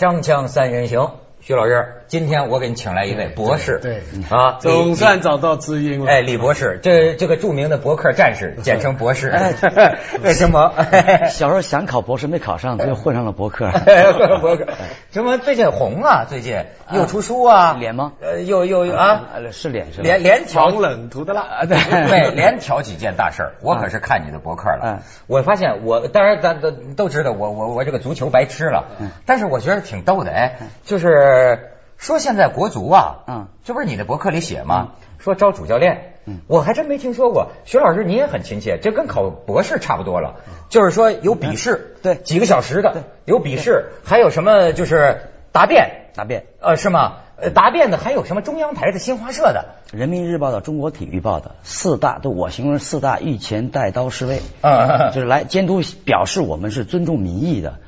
锵锵三人行，徐老师，今天我给你请来一位博士，对啊，总算找到知音了。哎，李博士，这这个著名的博客战士，简称博士，为什么？小时候想考博士没考上，就混上了博客。博客什么最近红啊？最近又出书啊？脸吗？呃，又又啊？是脸是吧？连连挑防冷涂的蜡啊，对 对，连挑几件大事儿。我可是看你的博客了，我发现我当然咱都都知道，我我我这个足球白痴了，但是我觉得挺逗的，哎，就是说现在国足啊，嗯，这不是你的博客里写吗？说招主教练，我还真没听说过。徐老师，你也很亲切，这跟考博士差不多了，就是说有笔试，对，几个小时的，有笔试，还有什么就是答辩，答辩，呃，是吗？呃，答辩的还有什么中央台的、新华社的、人民日报的、中国体育报的四大，都我形容四大御前带刀侍卫，嗯，就是来监督，表示我们是尊重民意的。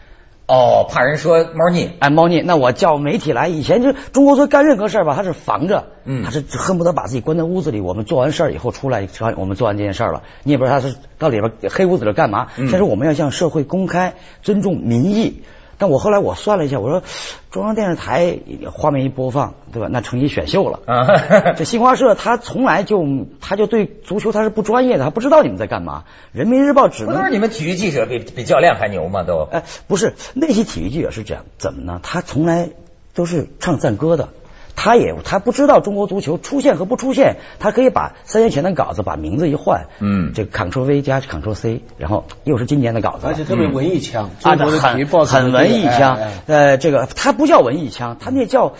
哦，怕人说猫腻，哎，猫腻，那我叫媒体来。以前就中国说干任何事儿吧，他是防着，嗯，他是恨不得把自己关在屋子里。我们做完事儿以后出来，我们做完这件事儿了，你也不知道他是到里边黑屋子里干嘛。但是我们要向社会公开尊重民意。但我后来我算了一下，我说中央电视台画面一播放，对吧？那成绩选秀了。这新华社他从来就他就对足球他是不专业的，他不知道你们在干嘛。人民日报只能不是你们体育记者比比教练还牛吗？都哎，不是那些体育记者是这样，怎么呢？他从来都是唱赞歌的。他也他不知道中国足球出现和不出现，他可以把三年前的稿子把名字一换，嗯，这 Ctrl V 加 Ctrl C，然后又是今年的稿子，而且特别文艺腔，啊，很很文艺腔，呃，这个他不叫文艺腔，他那叫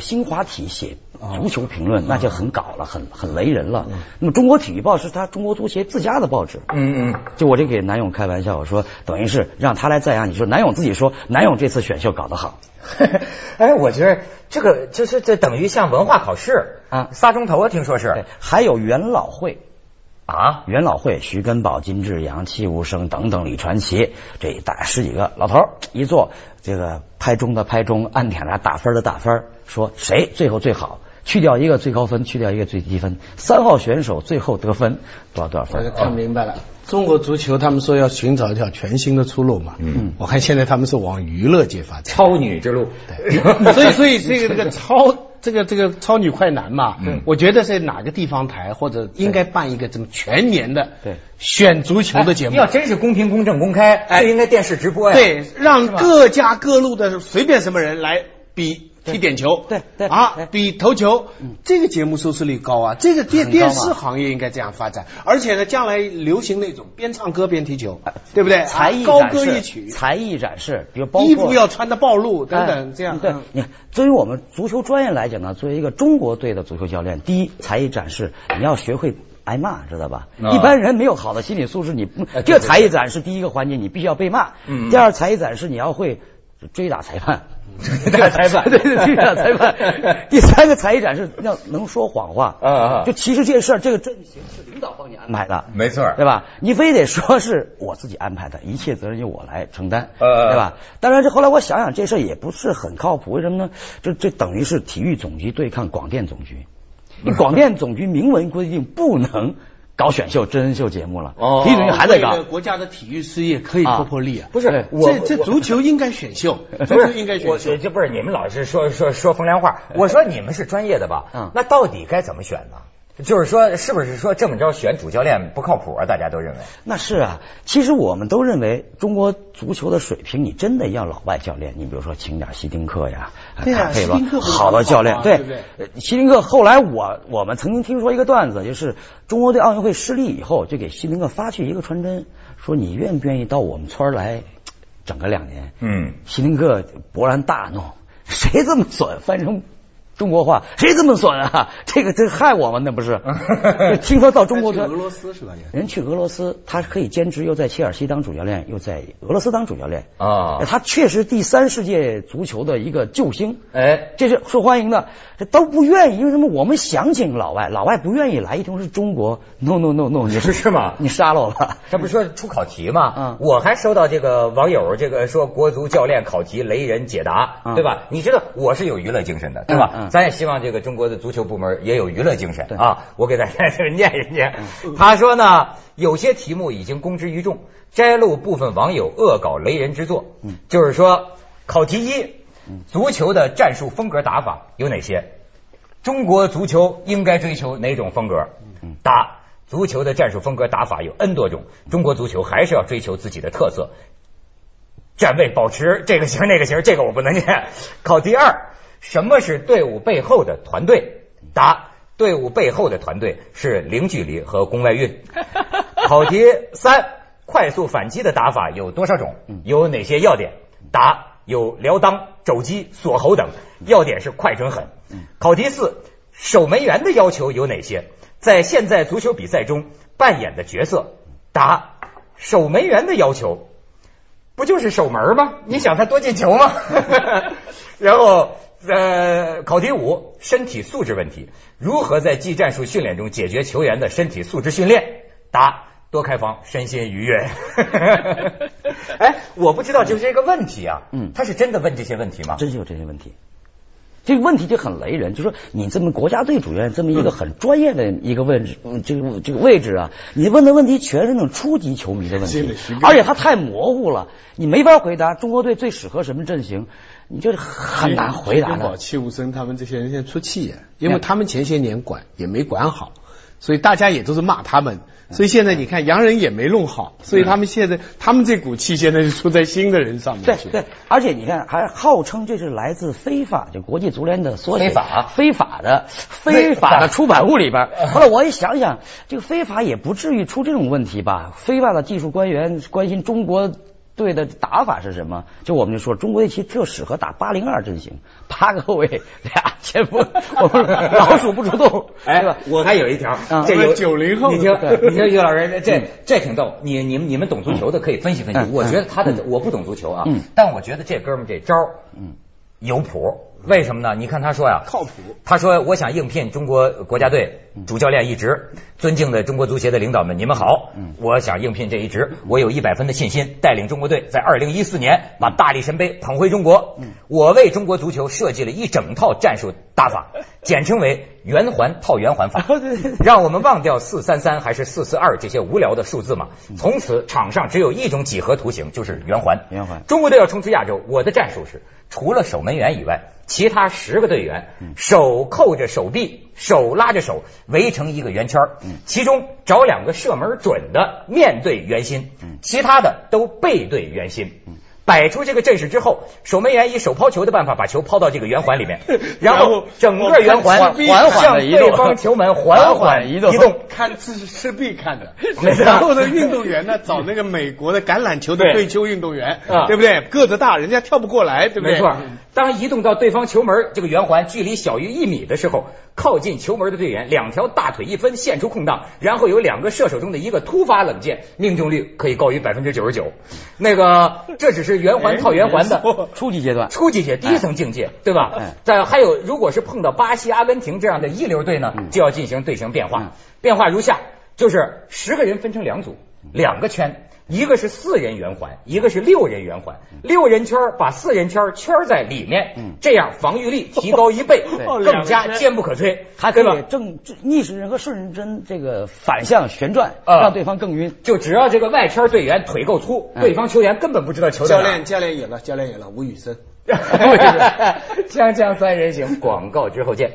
新华体写足球评论，那就很搞了，很很雷人了。那么中国体育报是他中国足协自家的报纸，嗯嗯，就我就给南勇开玩笑，我说等于是让他来赞扬你，说南勇自己说南勇这次选秀搞得好。哎，我觉得这个就是这等于像文化考试啊，仨钟头啊，听说是。还有元老会啊，元老会，徐根宝、金志扬、戚无声等等，李传奇，这大十几个老头一坐，这个拍钟的拍钟，按点的打分的打分，说谁最后最好，去掉一个最高分，去掉一个最低分，三号选手最后得分多少多少分。我就看明白了。中国足球，他们说要寻找一条全新的出路嘛。嗯，我看现在他们是往娱乐界发展，超女之路。对，所以所以这个这个超这个这个超女快男嘛，嗯，我觉得在哪个地方台或者应该办一个这么全年的对选足球的节目。要真是公平公正公开，就应该电视直播呀。对，让各家各路的随便什么人来比。踢点球，对对啊，比投球，这个节目收视率高啊，这个电电视行业应该这样发展，而且呢，将来流行那种边唱歌边踢球，对不对？才艺高歌一曲，才艺展示，比如衣服要穿的暴露等等，这样。对，你看，作为我们足球专业来讲呢，作为一个中国队的足球教练，第一才艺展示，你要学会挨骂，知道吧？一般人没有好的心理素质，你这才艺展示第一个环节，你必须要被骂。第二才艺展示，你要会追打裁判。裁判，对对，追打裁判。第三个才艺展示要能说谎话，啊啊，就其实这事儿，这个阵型是领导帮你安排的，没错，对吧？你非得说是我自己安排的，一切责任由我来承担，对吧？当然，这后来我想想，这事儿也不是很靠谱，为什么呢？这这等于是体育总局对抗广电总局，你广电总局明文规定不能。搞选秀、真人秀节目了，哦，体育总局还在搞。国家的体育事业可以破破例啊！不是，这这足球应该选秀，足球应该选秀。这不是你们老是说说说风凉话。我说你们是专业的吧？嗯，那到底该怎么选呢？就是说，是不是说这么着选主教练不靠谱啊？大家都认为那是啊。其实我们都认为中国足球的水平，你真的要老外教练。你比如说，请点希丁克呀，塔佩罗，好的教练。对，希丁克后来我我们曾经听说一个段子，就是中国队奥运会失利以后，就给希丁克发去一个传真，说你愿不愿意到我们村来整个两年？嗯，希丁克勃然大怒，谁这么损？翻成。中国话谁这么损啊？这个这害我们那不是？听说到中国去俄罗斯是吧？人去俄罗斯，他可以兼职，又在切尔西当主教练，又在俄罗斯当主教练啊。他确实第三世界足球的一个救星，哎，这是受欢迎的。这都不愿意，因为什么？我们想请老外，老外不愿意来，一听是中国，no no no no，你是是吗？你杀了我吧？这不是说出考题吗？嗯，我还收到这个网友这个说国足教练考题雷人解答，对吧？你知道我是有娱乐精神的，对吧？咱也希望这个中国的足球部门也有娱乐精神啊！我给大家 念一念。他说呢，有些题目已经公之于众，摘录部分网友恶搞雷人之作。嗯，就是说考题一，足球的战术风格打法有哪些？中国足球应该追求哪种风格？答：足球的战术风格打法有 N 多种，中国足球还是要追求自己的特色。站位保持这个型那个型，这个我不能念。考题二：什么是队伍背后的团队？答：队伍背后的团队是零距离和宫外孕。考题三：快速反击的打法有多少种？有哪些要点？答：有撩裆、肘击、锁喉等，要点是快准狠。考题四：守门员的要求有哪些？在现在足球比赛中扮演的角色？答：守门员的要求不就是守门吗？你想他多进球吗？然后呃，考题五：身体素质问题，如何在技战术训练中解决球员的身体素质训练？答：多开房，身心愉悦。哎，我不知道，就是这个问题啊，嗯，他是真的问这些问题吗？真是有这些问题。这个问题就很雷人，就说你这么国家队主任这么一个很专业的一个位置，这个这个位置啊，你问的问题全是那种初级球迷的问题，而且他太模糊了，你没法回答。中国队最适合什么阵型？你就是很难回答的。戚务生他们这些人现在出气呀，因为他们前些年管也没管好。所以大家也都是骂他们，所以现在你看洋人也没弄好，所以他们现在他们这股气现在是出在新的人上面去。对对，而且你看还号称这是来自非法，就国际足联的缩写。非法非法的非法的出版物里边。后来我一想想，这个非法也不至于出这种问题吧？非法的技术官员关心中国。队的打法是什么？就我们就说，中国队其实就适合打八零二阵型，八个后卫，俩前锋，老鼠不出洞。哎，我还有一条，这有九零后，你听，你听于老师，这 这挺逗。你你们你们懂足球的可以分析分析。我觉得他的我不懂足球啊，但我觉得这哥们这招嗯，有谱。为什么呢？你看他说呀，靠谱。他说：“我想应聘中国国家队主教练一职。尊敬的中国足协的领导们，你们好。我想应聘这一职，我有一百分的信心，带领中国队在二零一四年把大力神杯捧回中国。我为中国足球设计了一整套战术打法，简称为圆环套圆环法，让我们忘掉四三三还是四四二这些无聊的数字嘛。从此场上只有一种几何图形，就是圆环。圆环。中国队要冲出亚洲，我的战术是除了守门员以外。”其他十个队员手扣着手臂，手拉着手，围成一个圆圈其中找两个射门准的面对圆心，其他的都背对圆心。摆出这个阵势之后，守门员以手抛球的办法把球抛到这个圆环里面，然后整个圆环缓缓向对方球门 缓缓移动。看这是是必看的。然后呢，运动员呢找那个美国的橄榄球的对球运动员，对不对？个子大，人家跳不过来，对不对？没错。当移动到对方球门这个圆环距离小于一米的时候，靠近球门的队员两条大腿一分，现出空档，然后有两个射手中的一个突发冷箭，命中率可以高于百分之九十九。那个这只是圆环套圆环的初级阶段，初级阶第一层境界，对吧？再还有，如果是碰到巴西、阿根廷这样的一流队呢，就要进行队形变化。变化如下，就是十个人分成两组，两个圈。一个是四人圆环，一个是六人圆环。六人圈把四人圈圈在里面，这样防御力提高一倍，更加坚不可摧。还可以正逆时针和顺时针这个反向旋转，让对方更晕。就只要这个外圈队员腿够粗，对方球员根本不知道球教练教练赢了，教练赢了，吴宇森。锵锵三人行，广告之后见。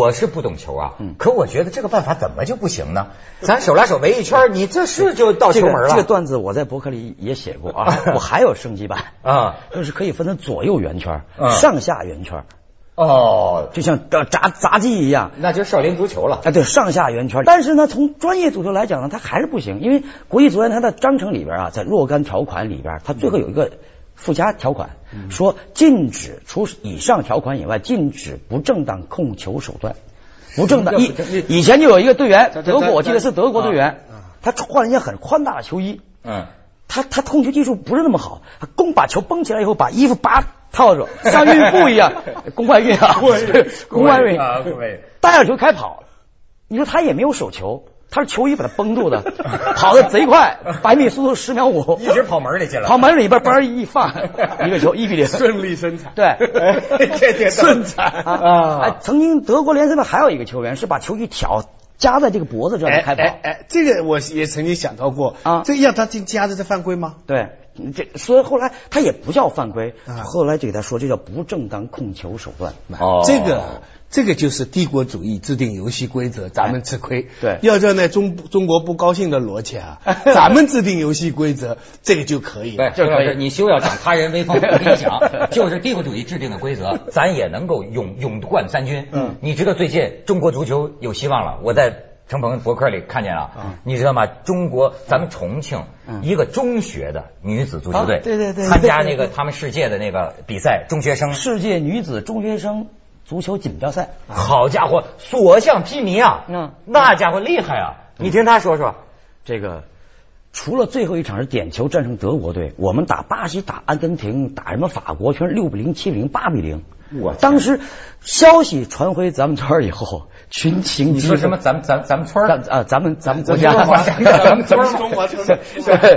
我是不懂球啊，可我觉得这个办法怎么就不行呢？咱手拉手围一圈，你这是就到球门了。这个段子我在博客里也写过啊，我还有升级版啊，就是可以分成左右圆圈、上下圆圈。哦，就像砸杂技一样，那就少林足球了。啊，对，上下圆圈。但是呢，从专业足球来讲呢，它还是不行，因为国际足联它的章程里边啊，在若干条款里边，它最后有一个。附加条款说，禁止除以上条款以外，禁止不正当控球手段。不正当以以前就有一个队员，德国我记得是德国队员，他换了一件很宽大的球衣，嗯，他他控球技术不是那么好，他弓把球绷起来以后，把衣服扒套着，像孕妇一样，宫外孕啊，宫外孕 啊，带着球开跑，你说他也没有手球。他是球衣把他绷住的，跑的贼快，百米速度十秒五，一直跑门里去了。跑门里边班一放，一个球一比零，顺利生产。对，这这 顺产啊！曾经德国联赛的还有一个球员是把球一挑，夹在这个脖子这里开跑。哎哎，这个我也曾经想到过啊，这要他进夹着这犯规吗？对，这所以后来他也不叫犯规，后来就给他说这叫不正当控球手段。哦，这个。这个就是帝国主义制定游戏规则，咱们吃亏。对，要叫那中中国不高兴的逻辑啊，咱们制定游戏规则，这个就可以。对，就可以。你休要长他人威风，我跟你讲，就是帝国主义制定的规则，咱也能够勇勇冠三军。嗯，你知道最近中国足球有希望了，我在程鹏博客里看见了。嗯，你知道吗？中国咱们重庆一个中学的女子足球队，对对对，参加那个他们世界的那个比赛，中学生世界女子中学生。足球锦标赛，好家伙，所向披靡啊！嗯，那家伙厉害啊！你听他说说，这个除了最后一场是点球战胜德国队，我们打巴西、打阿根廷、打什么法国，全是六比零、七比零、八比零。我当时消息传回咱们村以后，群情你说什么？咱们咱咱们村啊，咱们咱们国家，咱们村中华村，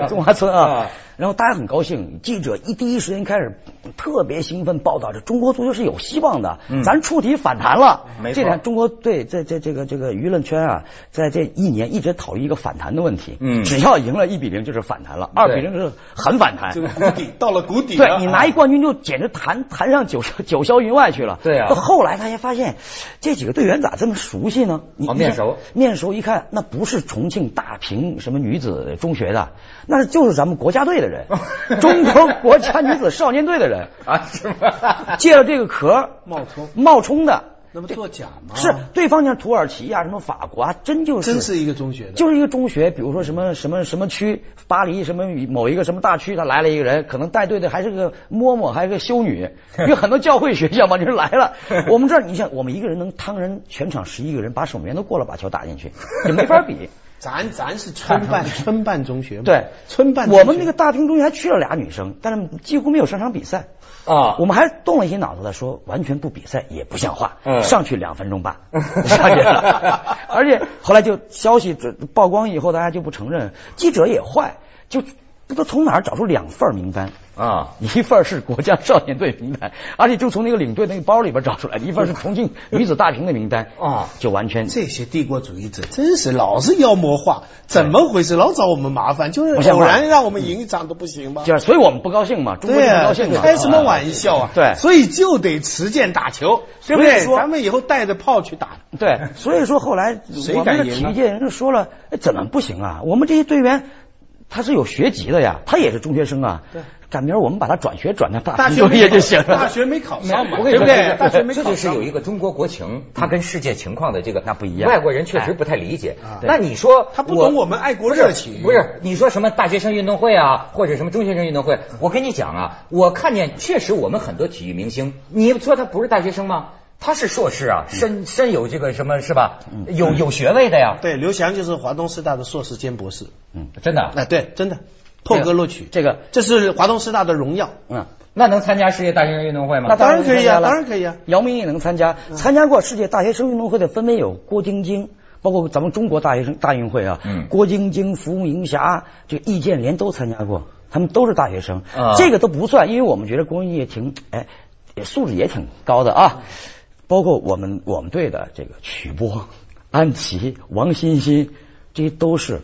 中华村啊。然后大家很高兴，记者一第一时间开始特别兴奋报道，这中国足球是有希望的，咱触底反弹了。这中国队在这这个这个舆论圈啊，在这一年一直讨论一个反弹的问题。嗯，只要赢了一比零就是反弹了，二比零是很反弹，就是谷底到了谷底。对你拿一冠军就简直弹弹上九九霄云外去了。对啊。到后来大家发现这几个队员咋这么熟悉呢？你面熟面熟一看，那不是重庆大平什么女子中学的，那就是咱们国家队的人。中国国家女子少年队的人 啊，是吗？借了这个壳冒充冒充的，那不作假吗？是对方像土耳其啊，什么法国啊，真就是真是一个中学的，就是一个中学。比如说什么什么什么区，巴黎什么某一个什么大区，他来了一个人，可能带队的还是个嬷嬷，还是个修女，有很多教会学校嘛，就是来了。我们这儿，你像我们一个人能趟人全场十一个人，把守门员都过了，把球打进去，也没法比。咱咱是村办村办中学，对村办。我们那个大厅中学还去了俩女生，但是几乎没有上场比赛啊。我们还动了一些脑子的，说完全不比赛也不像话，上去两分钟吧，上去了。而且后来就消息曝光以后，大家就不承认，记者也坏，就。不都从哪儿找出两份名单啊？一份是国家少年队名单，而且就从那个领队那个包里边找出来；一份是重庆女子大平的名单啊，就完全这些帝国主义者真是老是妖魔化，怎么回事？老找我们麻烦，就是偶然让我们赢一场都不行吗？就是，所以我们不高兴嘛，中国不高兴嘛，开什么玩笑啊？对，所以就得持剑打球，对不对？咱们以后带着炮去打。对，所以说后来我们的体育界人就说了，怎么不行啊？我们这些队员。他是有学籍的呀，他也是中学生啊。对，赶明儿我们把他转学转到大学毕业就行了。大学没考上嘛，对不对？大学没考上。这就是有一个中国国情，他跟世界情况的这个那不一样。外国人确实不太理解。那你说他不懂我们爱国热情？不是，你说什么大学生运动会啊，或者什么中学生运动会？我跟你讲啊，我看见确实我们很多体育明星，你说他不是大学生吗？他是硕士啊，深深有这个什么是吧？有有学位的呀。对，刘翔就是华东师大的硕士兼博士。嗯，真的？啊，对，真的。破格录取，这个这是华东师大的荣耀。嗯，那能参加世界大学生运动会吗？那当然可以啊，当然可以啊。姚明也能参加，参加过世界大学生运动会的分别有郭晶晶，包括咱们中国大学生大运会啊。嗯。郭晶晶、伏明霞、这个易建联都参加过，他们都是大学生。啊。这个都不算，因为我们觉得郭晶晶也挺哎，素质也挺高的啊。包括我们我们队的这个曲波、安琪、王欣欣，这些都是。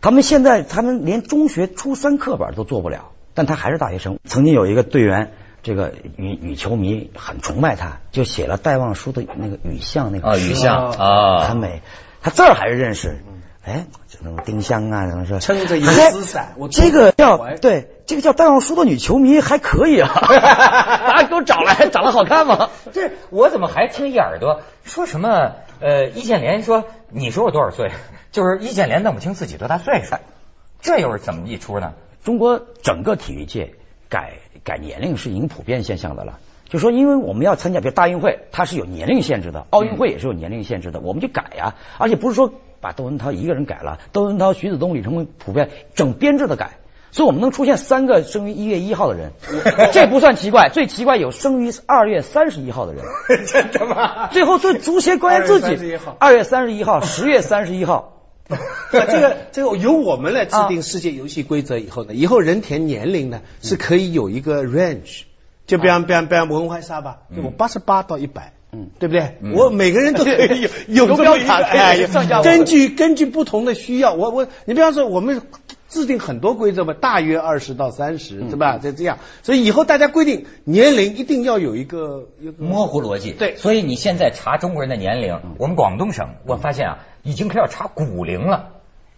他们现在他们连中学初三课本都做不了，但他还是大学生。曾经有一个队员，这个女女球迷很崇拜他，就写了戴望舒的那个雨巷那个雨巷啊，很美。他字儿还是认识，哎，就那种丁香啊，怎么说？撑着一丝伞，我这个叫对，这个叫戴望舒的女球迷还可以啊，啊，给我找来，长得好看吗？这我怎么还听一耳朵说什么？呃，易建联说，你说我多少岁？就是易建联弄不清自己多大岁数，这又是怎么一出呢？中国整个体育界改改年龄是已经普遍现象的了。就说因为我们要参加，比如大运会，它是有年龄限制的；奥运会也是有年龄限制的，我们就改呀。而且不是说把窦文涛一个人改了，窦文涛、徐子东、李成功普遍整编制的改，所以我们能出现三个生于一月一号的人，这不算奇怪。最奇怪有生于二月三十一号的人，真的吗？最后最足协官员自己二月三十一号、十月三十一号。这个这个由我们来制定世界游戏规则以后呢，以后人填年龄呢是可以有一个 range，就比方比方比方文怀沙吧，八十八到一百，嗯，对不对？我每个人都可以有 有这么一个哎，根据根据不同的需要，我我你比方说我们制定很多规则嘛，大约二十到三十，对吧？就这样，所以以后大家规定年龄一定要有一个模糊逻辑。对，所以你现在查中国人的年龄，我们广东省我发现啊，已经开始查骨龄了，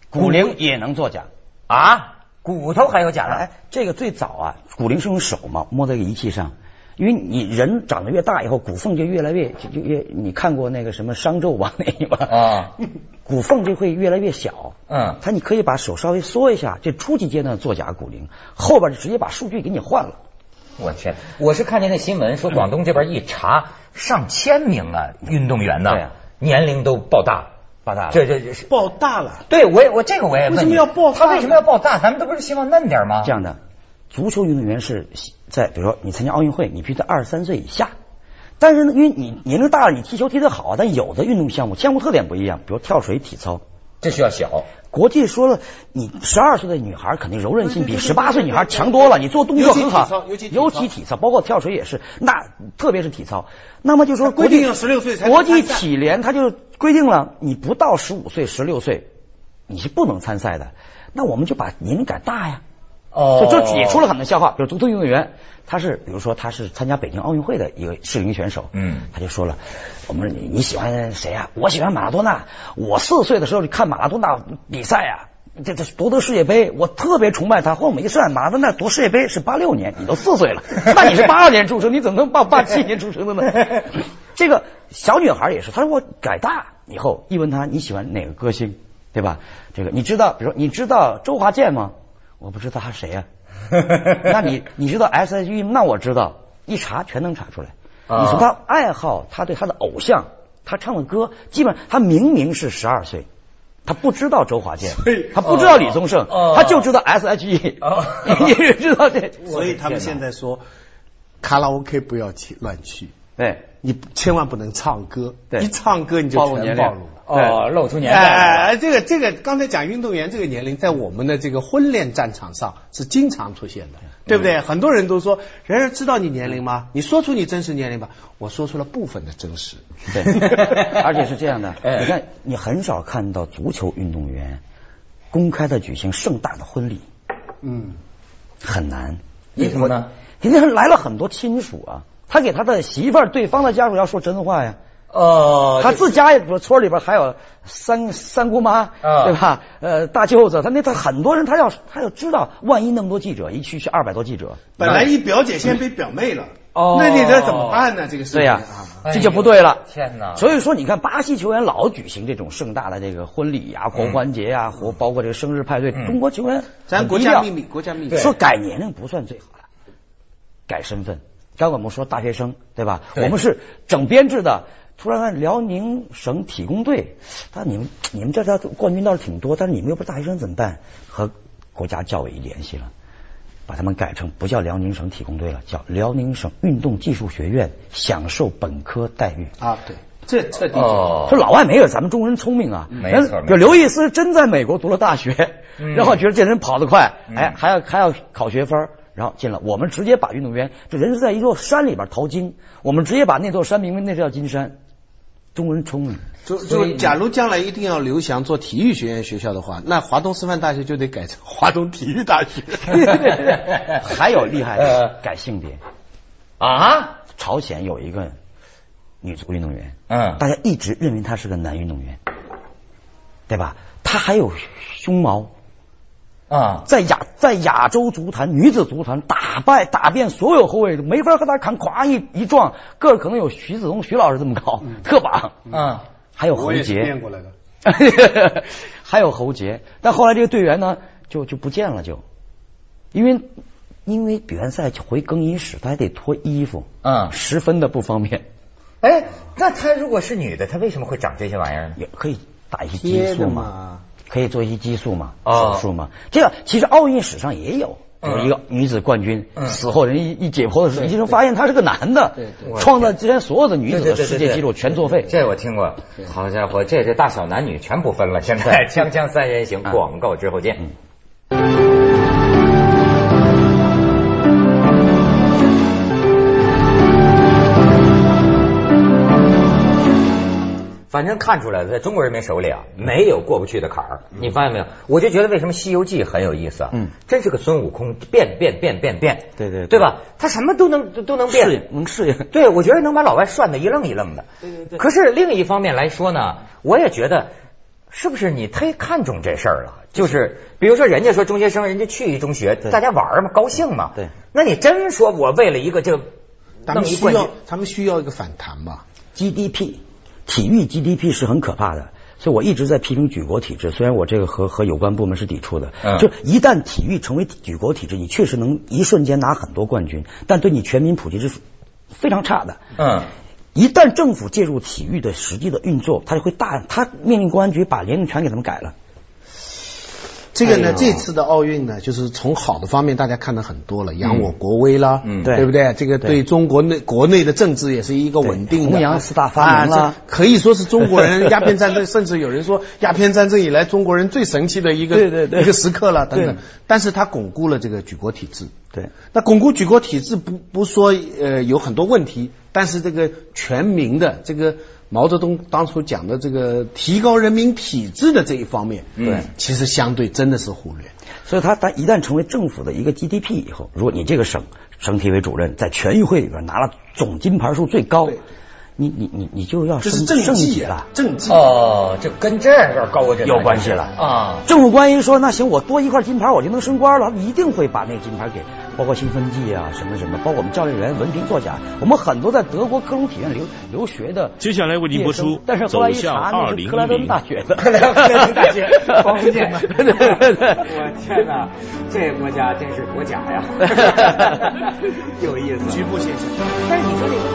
骨龄也能作假啊，骨头还有假的？哎，这个最早啊，骨龄是用手嘛，摸在个仪器上。因为你人长得越大以后，骨缝就越来越就就越，你看过那个什么商纣王那个吗？啊，骨缝就会越来越小。嗯，他你可以把手稍微缩一下，这初级阶段作假骨龄，后边就直接把数据给你换了。我天，我是看见那新闻说广东这边一查，上千名啊运动员呢，年龄都爆大，爆大了。这这这是爆大了。对，我也我这个我也问，为什么要爆？他为什么要爆大？咱们都不是希望嫩点吗？这样的。足球运动员是在，比如说你参加奥运会，你必须在二十三岁以下。但是呢，因为你年龄大了，你踢球踢得好，但有的运动项目项目特点不一样，比如跳水、体操，这需要小。国际说了，你十二岁的女孩肯定柔韧性比十八岁女孩强多了，你做动作很好。尤其尤其体操，包括跳水也是。那特别是体操，那么就说规定要十六岁才国际体联它就规定了，你不到十五岁、十六岁你是不能参赛的。那我们就把年龄改大呀。哦，就就也出了很多笑话，比如足球运动员，他是比如说他是参加北京奥运会的一个适龄选手，嗯，他就说了，我们你你喜欢谁啊？我喜欢马拉多纳，我四岁的时候就看马拉多纳比赛啊，这这夺得世界杯，我特别崇拜他。后来我们一算，马拉多纳夺世界杯是八六年，你都四岁了，那你是八二年出生，你怎么能报八七年出生的呢？这个小女孩也是，她说我改大以后，一问她你喜欢哪个歌星，对吧？这个你知道，比如说你知道周华健吗？我不知道他谁呀？那你你知道 S.H.E 那我知道，一查全能查出来。你从他爱好，他对他的偶像，他唱的歌，基本上他明明是十二岁，他不知道周华健，他不知道李宗盛，他就知道 S.H.E。你知道这？所以他们现在说，卡拉 OK 不要去乱去，对你千万不能唱歌，一唱歌你就全暴露了。哦，露出年龄。哎，这个这个，刚才讲运动员这个年龄，在我们的这个婚恋战场上是经常出现的，对不对？很多人都说，人人知道你年龄吗？你说出你真实年龄吧。我说出了部分的真实。对，而且是这样的，你看，你很少看到足球运动员公开的举行盛大的婚礼。嗯，很难。为什么呢？因为来了很多亲属啊，他给他的媳妇儿、对方的家属要说真话呀。呃，他自家也村里边还有三三姑妈，对吧？呃，大舅子，他那他很多人，他要他要知道，万一那么多记者一去去二百多记者，本来一表姐现在被表妹了，哦，那你这怎么办呢？这个事情对呀，这就不对了。天哪！所以说，你看巴西球员老举行这种盛大的这个婚礼呀、狂欢节呀，或包括这个生日派对，中国球员咱国家秘密，国家秘密，说改年龄不算最好的，改身份。刚我们说大学生，对吧？我们是整编制的。突然看辽宁省体工队，他你们你们这这冠军倒是挺多，但是你们又不是大学生怎么办？和国家教委联系了，把他们改成不叫辽宁省体工队了，叫辽宁省运动技术学院，享受本科待遇啊。对，这这哦，说老外没有咱们中国人聪明啊，没错。就刘易斯真在美国读了大学，然后觉得这人跑得快，哎，还要还要考学分。然后进了，我们直接把运动员，这人是在一座山里边淘金，我们直接把那座山名为那叫金山。中国人聪明，就就假如将来一定要刘翔做体育学院学校的话，那华东师范大学就得改成华东体育大学。还有厉害的，改性别啊！朝鲜有一个女足运动员，嗯，大家一直认为她是个男运动员，对吧？她还有胸毛。啊，在亚在亚洲足坛女子足坛打败打遍所有后卫，没法和他扛，咵一一撞，个可能有徐子东徐老师这么高，特棒。啊，还有侯杰变过来的，还有侯杰，但后来这个队员呢就就不见了，就因为因为比完赛回更衣室，他还得脱衣服，嗯，十分的不方便。哎，那他如果是女的，她为什么会长这些玩意儿？也可以打一些激素嘛。可以做一些激素嘛，手术嘛，这个其实奥运史上也有，有一个女子冠军死后人一一解剖的时候，医生发现他是个男的，创造之前所有的女子的世界纪录全作废。这我听过，好家伙，这这大小男女全不分了。现在 锵锵三人行，广告之后见。反正看出来了，在中国人民手里啊，没有过不去的坎儿。你发现没有？我就觉得为什么《西游记》很有意思啊？嗯，真是个孙悟空变变变变变，对对对吧？他什么都能都能变，适应能适应。对，我觉得能把老外涮得一愣一愣的。对对对。可是另一方面来说呢，我也觉得是不是你忒看重这事儿了？就是比如说，人家说中学生，人家去一中学，大家玩嘛，高兴嘛。对。那你真说我为了一个这个，他们需要他们需要一个反弹吧？GDP。体育 GDP 是很可怕的，所以我一直在批评举国体制。虽然我这个和和有关部门是抵触的，就一旦体育成为举国体制，你确实能一瞬间拿很多冠军，但对你全民普及是非常差的。嗯，一旦政府介入体育的实际的运作，他就会大，他命令公安局把年龄权给他们改了。这个呢，这次的奥运呢，就是从好的方面大家看的很多了，扬我国威啦，嗯，对。不对？这个对中国内国内的政治也是一个稳定的，弘扬四大发明了，可以说是中国人鸦片战争，甚至有人说鸦片战争以来中国人最神奇的一个对对对。一个时刻了等等。但是它巩固了这个举国体制，对。那巩固举国体制不不说呃有很多问题，但是这个全民的这个。毛泽东当初讲的这个提高人民体质的这一方面，对，其实相对真的是忽略。所以，他他一旦成为政府的一个 GDP 以后，如果你这个省省体委主任在全运会里边拿了总金牌数最高。你你你你就要升政绩了，政绩哦，这跟这个高有关系了啊！政府官员说，那行，我多一块金牌，我就能升官了，一定会把那金牌给，包括兴奋剂啊，什么什么，包括我们教练员文凭作假，我们很多在德国科隆体院留留学的。接下来为您播出，但是后来一查，那是克莱顿大学的，克莱顿大学，黄福建。我天哪，这个国家真是国假呀！有意思，局部现象。但是你说那个奏。